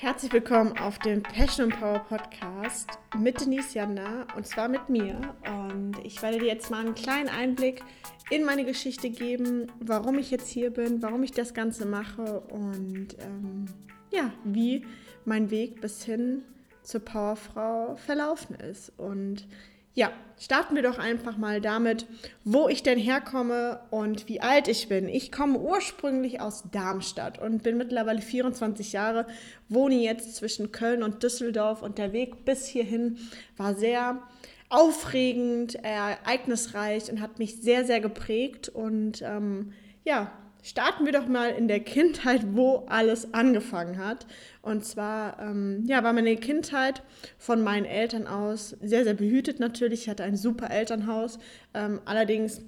Herzlich willkommen auf dem Passion Power Podcast mit Denise Janda und zwar mit mir. Und ich werde dir jetzt mal einen kleinen Einblick in meine Geschichte geben, warum ich jetzt hier bin, warum ich das Ganze mache und ähm, ja, wie mein Weg bis hin zur Powerfrau verlaufen ist. Und ja, starten wir doch einfach mal damit, wo ich denn herkomme und wie alt ich bin. Ich komme ursprünglich aus Darmstadt und bin mittlerweile 24 Jahre, wohne jetzt zwischen Köln und Düsseldorf und der Weg bis hierhin war sehr aufregend, ereignisreich und hat mich sehr, sehr geprägt. Und ähm, ja, starten wir doch mal in der Kindheit, wo alles angefangen hat. Und zwar ähm, ja, war meine Kindheit von meinen Eltern aus sehr, sehr behütet natürlich. Ich hatte ein super Elternhaus. Ähm, allerdings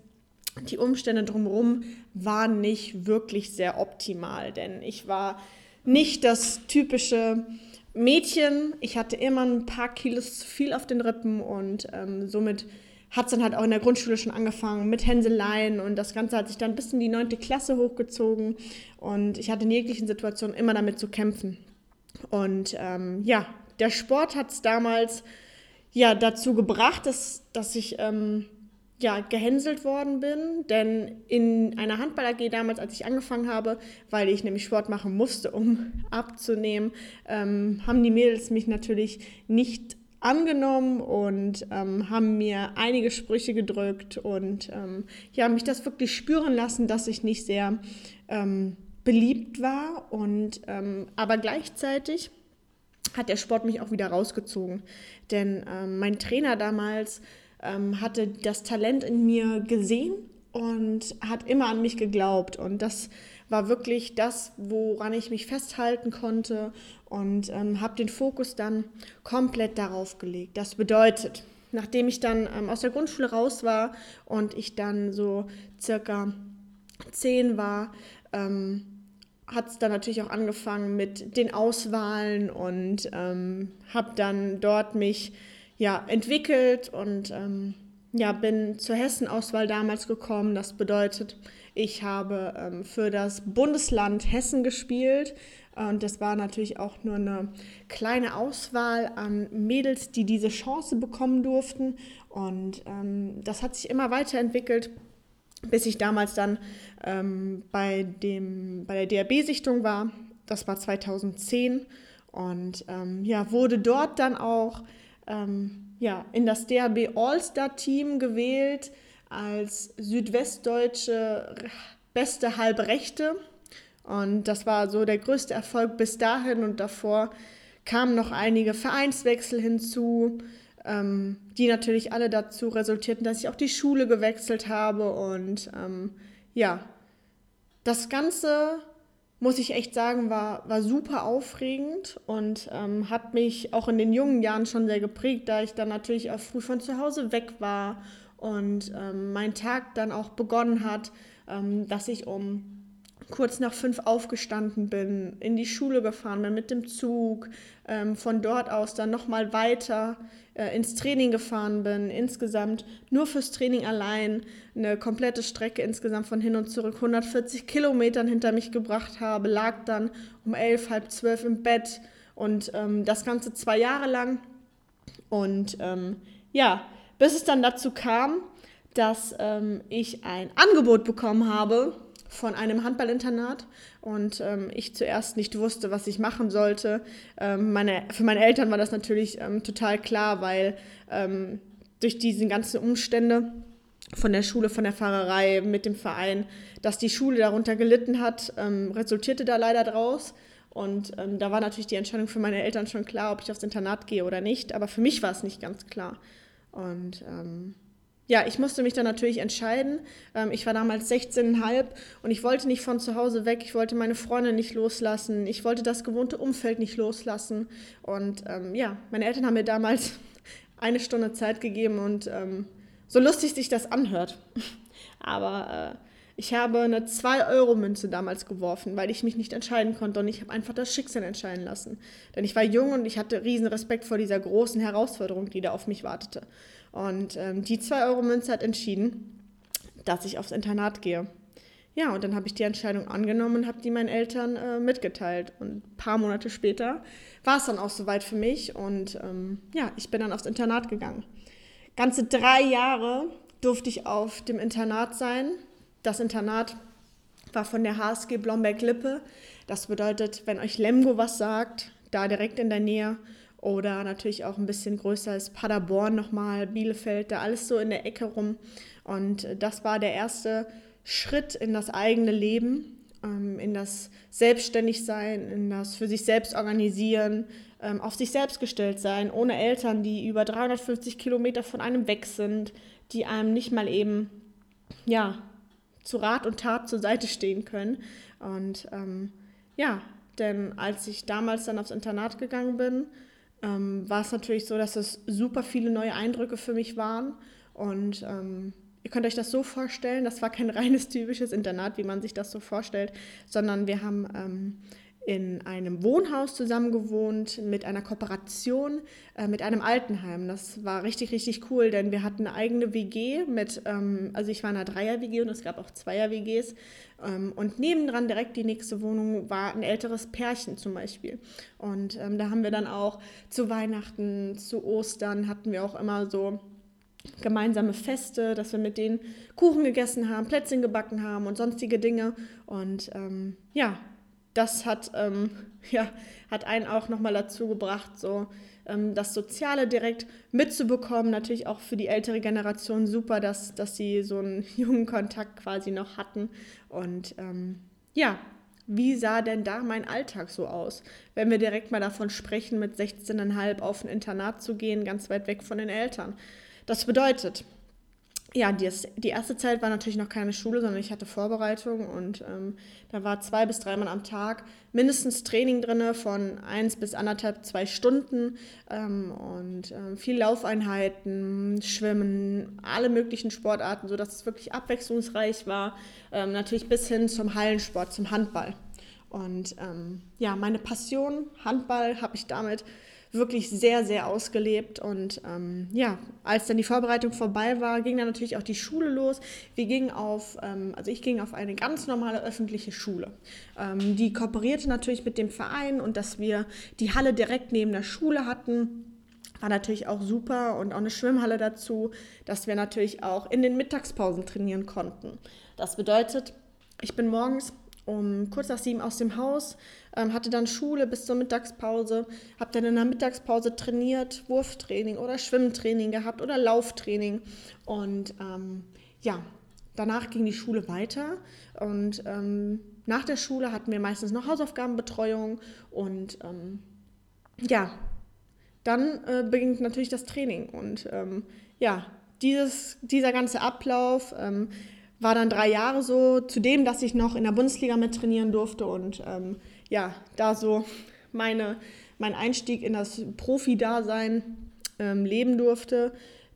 die Umstände drumherum waren nicht wirklich sehr optimal, denn ich war nicht das typische Mädchen. Ich hatte immer ein paar Kilos zu viel auf den Rippen und ähm, somit hat es dann halt auch in der Grundschule schon angefangen mit Hänseleien und das Ganze hat sich dann bis in die neunte Klasse hochgezogen und ich hatte in jeglichen Situationen immer damit zu kämpfen. Und ähm, ja, der Sport hat es damals ja dazu gebracht, dass, dass ich ähm, ja, gehänselt worden bin, denn in einer Handball-AG damals, als ich angefangen habe, weil ich nämlich Sport machen musste, um abzunehmen, ähm, haben die Mädels mich natürlich nicht angenommen und ähm, haben mir einige Sprüche gedrückt und ähm, ja, mich das wirklich spüren lassen, dass ich nicht sehr ähm, beliebt war und ähm, aber gleichzeitig hat der Sport mich auch wieder rausgezogen, denn ähm, mein Trainer damals ähm, hatte das Talent in mir gesehen und hat immer an mich geglaubt und das war wirklich das, woran ich mich festhalten konnte und ähm, habe den Fokus dann komplett darauf gelegt. Das bedeutet, nachdem ich dann ähm, aus der Grundschule raus war und ich dann so circa zehn war, ähm, hat es dann natürlich auch angefangen mit den Auswahlen und ähm, habe dann dort mich ja entwickelt und ähm, ja bin zur Hessen-Auswahl damals gekommen. Das bedeutet, ich habe ähm, für das Bundesland Hessen gespielt. Und das war natürlich auch nur eine kleine Auswahl an Mädels, die diese Chance bekommen durften. Und ähm, das hat sich immer weiterentwickelt, bis ich damals dann ähm, bei, dem, bei der DRB-Sichtung war. Das war 2010. Und ähm, ja, wurde dort dann auch ähm, ja, in das DRB All-Star-Team gewählt als südwestdeutsche beste Halbrechte. Und das war so der größte Erfolg bis dahin. Und davor kamen noch einige Vereinswechsel hinzu, ähm, die natürlich alle dazu resultierten, dass ich auch die Schule gewechselt habe. Und ähm, ja, das Ganze, muss ich echt sagen, war, war super aufregend und ähm, hat mich auch in den jungen Jahren schon sehr geprägt, da ich dann natürlich auch früh von zu Hause weg war und ähm, mein Tag dann auch begonnen hat, ähm, dass ich um kurz nach fünf aufgestanden bin, in die Schule gefahren bin mit dem Zug, ähm, von dort aus dann nochmal weiter äh, ins Training gefahren bin, insgesamt nur fürs Training allein eine komplette Strecke insgesamt von hin und zurück 140 Kilometern hinter mich gebracht habe, lag dann um elf, halb zwölf im Bett und ähm, das Ganze zwei Jahre lang. Und ähm, ja, bis es dann dazu kam, dass ähm, ich ein Angebot bekommen habe von einem Handballinternat und ähm, ich zuerst nicht wusste, was ich machen sollte. Ähm, meine, für meine Eltern war das natürlich ähm, total klar, weil ähm, durch diese ganzen Umstände von der Schule, von der Fahrerei mit dem Verein, dass die Schule darunter gelitten hat, ähm, resultierte da leider draus. Und ähm, da war natürlich die Entscheidung für meine Eltern schon klar, ob ich aufs Internat gehe oder nicht. Aber für mich war es nicht ganz klar. Und ja, ich musste mich dann natürlich entscheiden. Ähm, ich war damals 16,5 und ich wollte nicht von zu Hause weg. Ich wollte meine Freunde nicht loslassen. Ich wollte das gewohnte Umfeld nicht loslassen. Und ähm, ja, meine Eltern haben mir damals eine Stunde Zeit gegeben und ähm, so lustig sich das anhört. Aber äh, ich habe eine 2-Euro-Münze damals geworfen, weil ich mich nicht entscheiden konnte und ich habe einfach das Schicksal entscheiden lassen. Denn ich war jung und ich hatte riesen Respekt vor dieser großen Herausforderung, die da auf mich wartete. Und ähm, die 2-Euro-Münze hat entschieden, dass ich aufs Internat gehe. ja, und dann habe ich die Entscheidung angenommen und habe die meinen Eltern äh, mitgeteilt. Und ein paar Monate später war es dann auch soweit für mich und ähm, ja, ich bin dann aufs Internat gegangen. Ganze drei Jahre durfte ich auf dem Internat sein. Das Internat war von der HSG Blomberg-Lippe. Das bedeutet, wenn euch Lemgo was sagt, da direkt in der Nähe oder natürlich auch ein bisschen größer ist Paderborn nochmal, Bielefeld, da alles so in der Ecke rum. Und das war der erste Schritt in das eigene Leben, ähm, in das Selbstständigsein, in das für sich selbst organisieren, ähm, auf sich selbst gestellt sein, ohne Eltern, die über 350 Kilometer von einem weg sind, die einem nicht mal eben, ja, zu Rat und Tat zur Seite stehen können. Und ähm, ja, denn als ich damals dann aufs Internat gegangen bin, ähm, war es natürlich so, dass es super viele neue Eindrücke für mich waren. Und ähm, ihr könnt euch das so vorstellen, das war kein reines typisches Internat, wie man sich das so vorstellt, sondern wir haben ähm, in einem Wohnhaus zusammen gewohnt mit einer Kooperation äh, mit einem Altenheim. Das war richtig, richtig cool, denn wir hatten eine eigene WG mit, ähm, also ich war in einer Dreier-WG und es gab auch Zweier-WGs. Ähm, und nebendran direkt die nächste Wohnung war ein älteres Pärchen zum Beispiel. Und ähm, da haben wir dann auch zu Weihnachten, zu Ostern hatten wir auch immer so gemeinsame Feste, dass wir mit denen Kuchen gegessen haben, Plätzchen gebacken haben und sonstige Dinge. Und ähm, ja, das hat, ähm, ja, hat einen auch nochmal dazu gebracht, so ähm, das Soziale direkt mitzubekommen. Natürlich auch für die ältere Generation super, dass, dass sie so einen jungen Kontakt quasi noch hatten. Und ähm, ja, wie sah denn da mein Alltag so aus? Wenn wir direkt mal davon sprechen, mit 16,5 auf ein Internat zu gehen, ganz weit weg von den Eltern. Das bedeutet, ja, die, die erste Zeit war natürlich noch keine Schule, sondern ich hatte Vorbereitung und ähm, da war zwei bis dreimal am Tag mindestens Training drin von eins bis anderthalb, zwei Stunden ähm, und ähm, viel Laufeinheiten, Schwimmen, alle möglichen Sportarten, sodass es wirklich abwechslungsreich war. Ähm, natürlich bis hin zum Hallensport, zum Handball. Und ähm, ja, meine Passion, Handball, habe ich damit wirklich sehr, sehr ausgelebt. Und ähm, ja, als dann die Vorbereitung vorbei war, ging dann natürlich auch die Schule los. Wir gingen auf, ähm, also ich ging auf eine ganz normale öffentliche Schule. Ähm, die kooperierte natürlich mit dem Verein und dass wir die Halle direkt neben der Schule hatten war natürlich auch super und auch eine Schwimmhalle dazu, dass wir natürlich auch in den Mittagspausen trainieren konnten. Das bedeutet, ich bin morgens um kurz nach sieben aus dem Haus, ähm, hatte dann Schule bis zur Mittagspause, habe dann in der Mittagspause trainiert, Wurftraining oder Schwimmtraining gehabt oder Lauftraining. Und ähm, ja, danach ging die Schule weiter. Und ähm, nach der Schule hatten wir meistens noch Hausaufgabenbetreuung und ähm, ja, dann äh, beginnt natürlich das Training. Und ähm, ja, dieses, dieser ganze Ablauf ähm, war dann drei Jahre so, zudem, dass ich noch in der Bundesliga mit trainieren durfte. Und ähm, ja, da so meine, mein Einstieg in das Profi-Dasein ähm, leben durfte,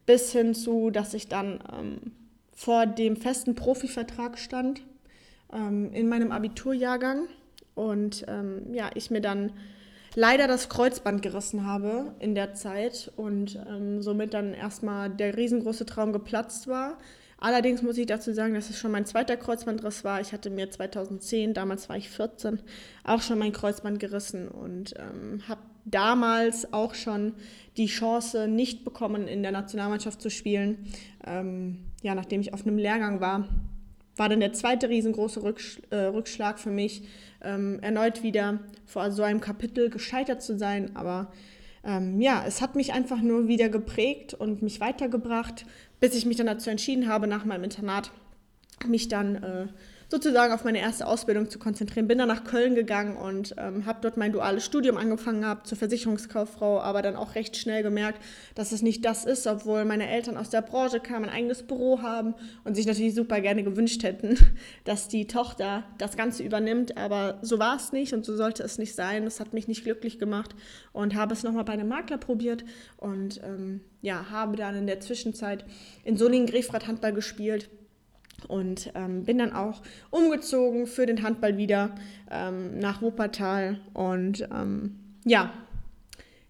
bis hin zu, dass ich dann ähm, vor dem festen Profivertrag stand ähm, in meinem Abiturjahrgang. Und ähm, ja, ich mir dann leider das Kreuzband gerissen habe in der Zeit und ähm, somit dann erstmal der riesengroße Traum geplatzt war Allerdings muss ich dazu sagen, dass es schon mein zweiter Kreuzbandriss war. Ich hatte mir 2010, damals war ich 14, auch schon mein Kreuzband gerissen und ähm, habe damals auch schon die Chance nicht bekommen, in der Nationalmannschaft zu spielen. Ähm, ja, nachdem ich auf einem Lehrgang war, war dann der zweite riesengroße Rücksch äh, Rückschlag für mich, ähm, erneut wieder vor so einem Kapitel gescheitert zu sein. Aber ähm, ja, es hat mich einfach nur wieder geprägt und mich weitergebracht, bis ich mich dann dazu entschieden habe, nach meinem Internat mich dann äh, sozusagen auf meine erste Ausbildung zu konzentrieren. Bin dann nach Köln gegangen und ähm, habe dort mein duales Studium angefangen gehabt zur Versicherungskauffrau, aber dann auch recht schnell gemerkt, dass es nicht das ist, obwohl meine Eltern aus der Branche kamen, ein eigenes Büro haben und sich natürlich super gerne gewünscht hätten, dass die Tochter das Ganze übernimmt. Aber so war es nicht und so sollte es nicht sein. Das hat mich nicht glücklich gemacht und habe es nochmal bei einem Makler probiert und ähm, ja, habe dann in der Zwischenzeit in Solingen-Grefrath Handball gespielt und ähm, bin dann auch umgezogen für den Handball wieder ähm, nach Wuppertal und ähm, ja,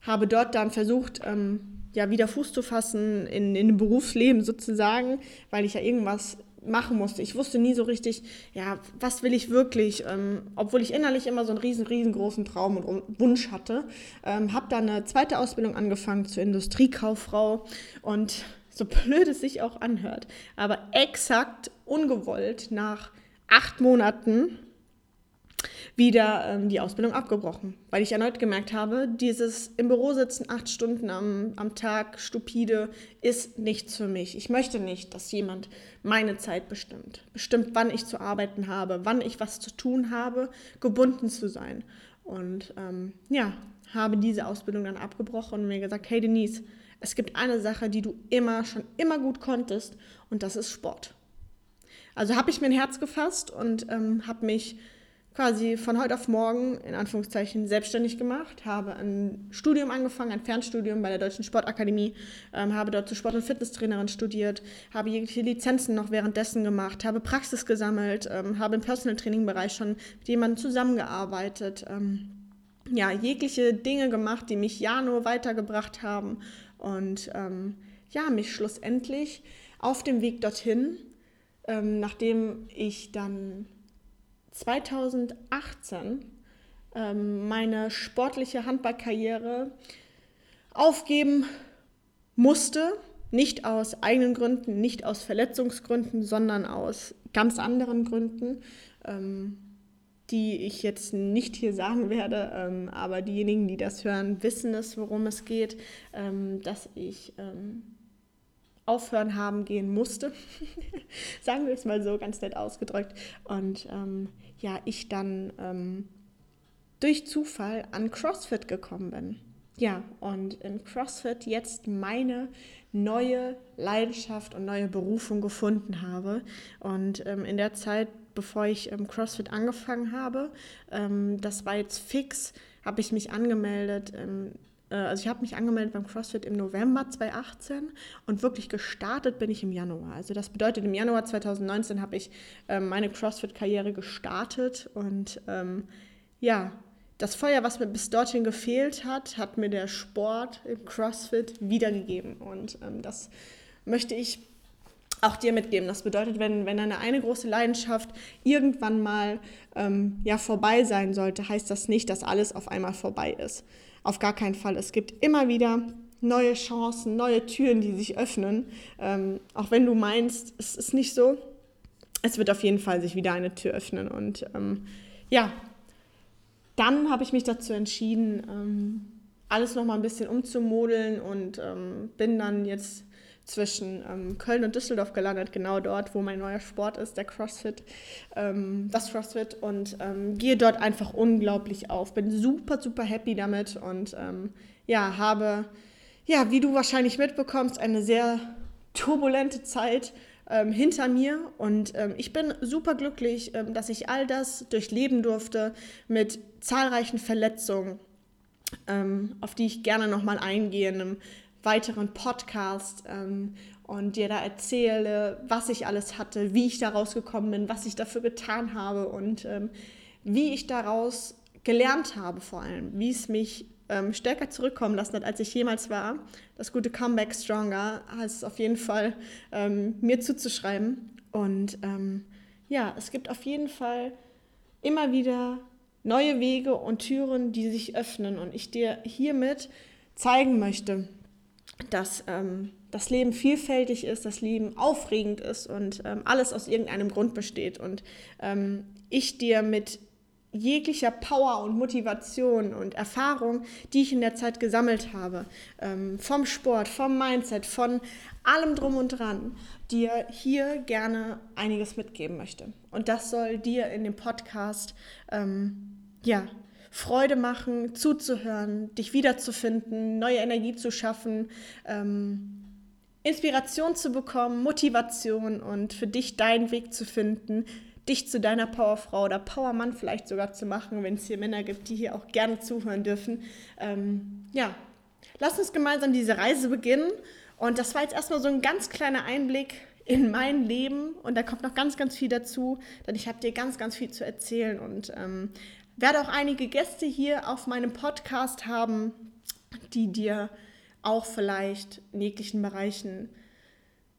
habe dort dann versucht, ähm, ja, wieder Fuß zu fassen in, in dem Berufsleben sozusagen, weil ich ja irgendwas machen musste. Ich wusste nie so richtig, ja, was will ich wirklich, ähm, obwohl ich innerlich immer so einen riesen, riesengroßen Traum und Wunsch hatte. Ähm, habe dann eine zweite Ausbildung angefangen zur Industriekauffrau und so blöd es sich auch anhört, aber exakt ungewollt nach acht Monaten wieder ähm, die Ausbildung abgebrochen, weil ich erneut gemerkt habe, dieses im Büro sitzen acht Stunden am, am Tag stupide ist nichts für mich. Ich möchte nicht, dass jemand meine Zeit bestimmt, bestimmt, wann ich zu arbeiten habe, wann ich was zu tun habe, gebunden zu sein. Und ähm, ja, habe diese Ausbildung dann abgebrochen und mir gesagt, hey Denise, es gibt eine Sache, die du immer, schon immer gut konntest und das ist Sport. Also habe ich mir ein Herz gefasst und ähm, habe mich quasi von heute auf morgen in Anführungszeichen selbstständig gemacht, habe ein Studium angefangen, ein Fernstudium bei der Deutschen Sportakademie, ähm, habe dort zur Sport- und Fitnesstrainerin studiert, habe jegliche Lizenzen noch währenddessen gemacht, habe Praxis gesammelt, ähm, habe im Personal Training Bereich schon mit jemandem zusammengearbeitet, ähm, ja, jegliche Dinge gemacht, die mich ja nur weitergebracht haben. Und ähm, ja, mich schlussendlich auf dem Weg dorthin, ähm, nachdem ich dann 2018 ähm, meine sportliche Handballkarriere aufgeben musste. Nicht aus eigenen Gründen, nicht aus Verletzungsgründen, sondern aus ganz anderen Gründen, ähm, die ich jetzt nicht hier sagen werde. Ähm, aber diejenigen, die das hören, wissen es, worum es geht, ähm, dass ich ähm, aufhören haben gehen musste. Sagen wir es mal so, ganz nett ausgedrückt. Und ähm, ja, ich dann ähm, durch Zufall an CrossFit gekommen bin. Ja, und in CrossFit jetzt meine neue Leidenschaft und neue Berufung gefunden habe. Und ähm, in der Zeit, bevor ich ähm, CrossFit angefangen habe, ähm, das war jetzt fix, habe ich mich angemeldet äh, also ich habe mich angemeldet beim CrossFit im November 2018 und wirklich gestartet bin ich im Januar. Also das bedeutet, im Januar 2019 habe ich ähm, meine CrossFit-Karriere gestartet und ähm, ja, das Feuer, was mir bis dorthin gefehlt hat, hat mir der Sport im CrossFit wiedergegeben und ähm, das möchte ich auch dir mitgeben. Das bedeutet, wenn, wenn eine, eine große Leidenschaft irgendwann mal ähm, ja, vorbei sein sollte, heißt das nicht, dass alles auf einmal vorbei ist. Auf gar keinen Fall. Es gibt immer wieder neue Chancen, neue Türen, die sich öffnen. Ähm, auch wenn du meinst, es ist nicht so, es wird auf jeden Fall sich wieder eine Tür öffnen. Und ähm, ja, dann habe ich mich dazu entschieden, ähm, alles nochmal ein bisschen umzumodeln und ähm, bin dann jetzt zwischen ähm, Köln und Düsseldorf gelandet, genau dort, wo mein neuer Sport ist, der CrossFit, ähm, das CrossFit und ähm, gehe dort einfach unglaublich auf. Bin super, super happy damit und ähm, ja, habe, ja, wie du wahrscheinlich mitbekommst, eine sehr turbulente Zeit ähm, hinter mir und ähm, ich bin super glücklich, dass ich all das durchleben durfte mit zahlreichen Verletzungen, auf die ich gerne nochmal eingehe in einem weiteren Podcast ähm, und dir da erzähle, was ich alles hatte, wie ich da rausgekommen bin, was ich dafür getan habe und ähm, wie ich daraus gelernt habe vor allem, wie es mich ähm, stärker zurückkommen lassen hat, als ich jemals war. Das gute Comeback Stronger heißt es auf jeden Fall ähm, mir zuzuschreiben. Und ähm, ja, es gibt auf jeden Fall immer wieder neue Wege und Türen, die sich öffnen und ich dir hiermit zeigen möchte, dass ähm, das Leben vielfältig ist, das Leben aufregend ist und ähm, alles aus irgendeinem Grund besteht. Und ähm, ich dir mit jeglicher Power und Motivation und Erfahrung, die ich in der Zeit gesammelt habe, ähm, vom Sport, vom Mindset, von allem drum und dran, dir hier gerne einiges mitgeben möchte. Und das soll dir in dem Podcast ähm, ja Freude machen, zuzuhören, dich wiederzufinden, neue Energie zu schaffen, ähm, Inspiration zu bekommen, Motivation und für dich deinen Weg zu finden, dich zu deiner Powerfrau oder Powermann vielleicht sogar zu machen, wenn es hier Männer gibt, die hier auch gerne zuhören dürfen. Ähm, ja, lass uns gemeinsam diese Reise beginnen. Und das war jetzt erstmal so ein ganz kleiner Einblick in mein Leben und da kommt noch ganz, ganz viel dazu, denn ich habe dir ganz, ganz viel zu erzählen und ähm, werde auch einige Gäste hier auf meinem Podcast haben, die dir auch vielleicht in jeglichen Bereichen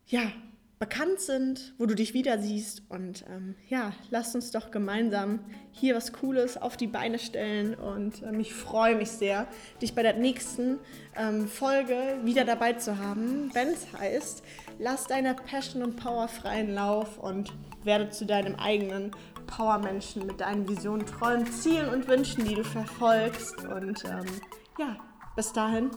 ja, bekannt sind, wo du dich wieder siehst. Und ähm, ja, lass uns doch gemeinsam hier was Cooles auf die Beine stellen. Und ähm, ich freue mich sehr, dich bei der nächsten ähm, Folge wieder dabei zu haben, wenn es heißt, lass deiner Passion und Power freien Lauf und werde zu deinem eigenen Powermenschen mit deinen Visionen, Träumen, Zielen und Wünschen, die du verfolgst. Und ähm, ja, bis dahin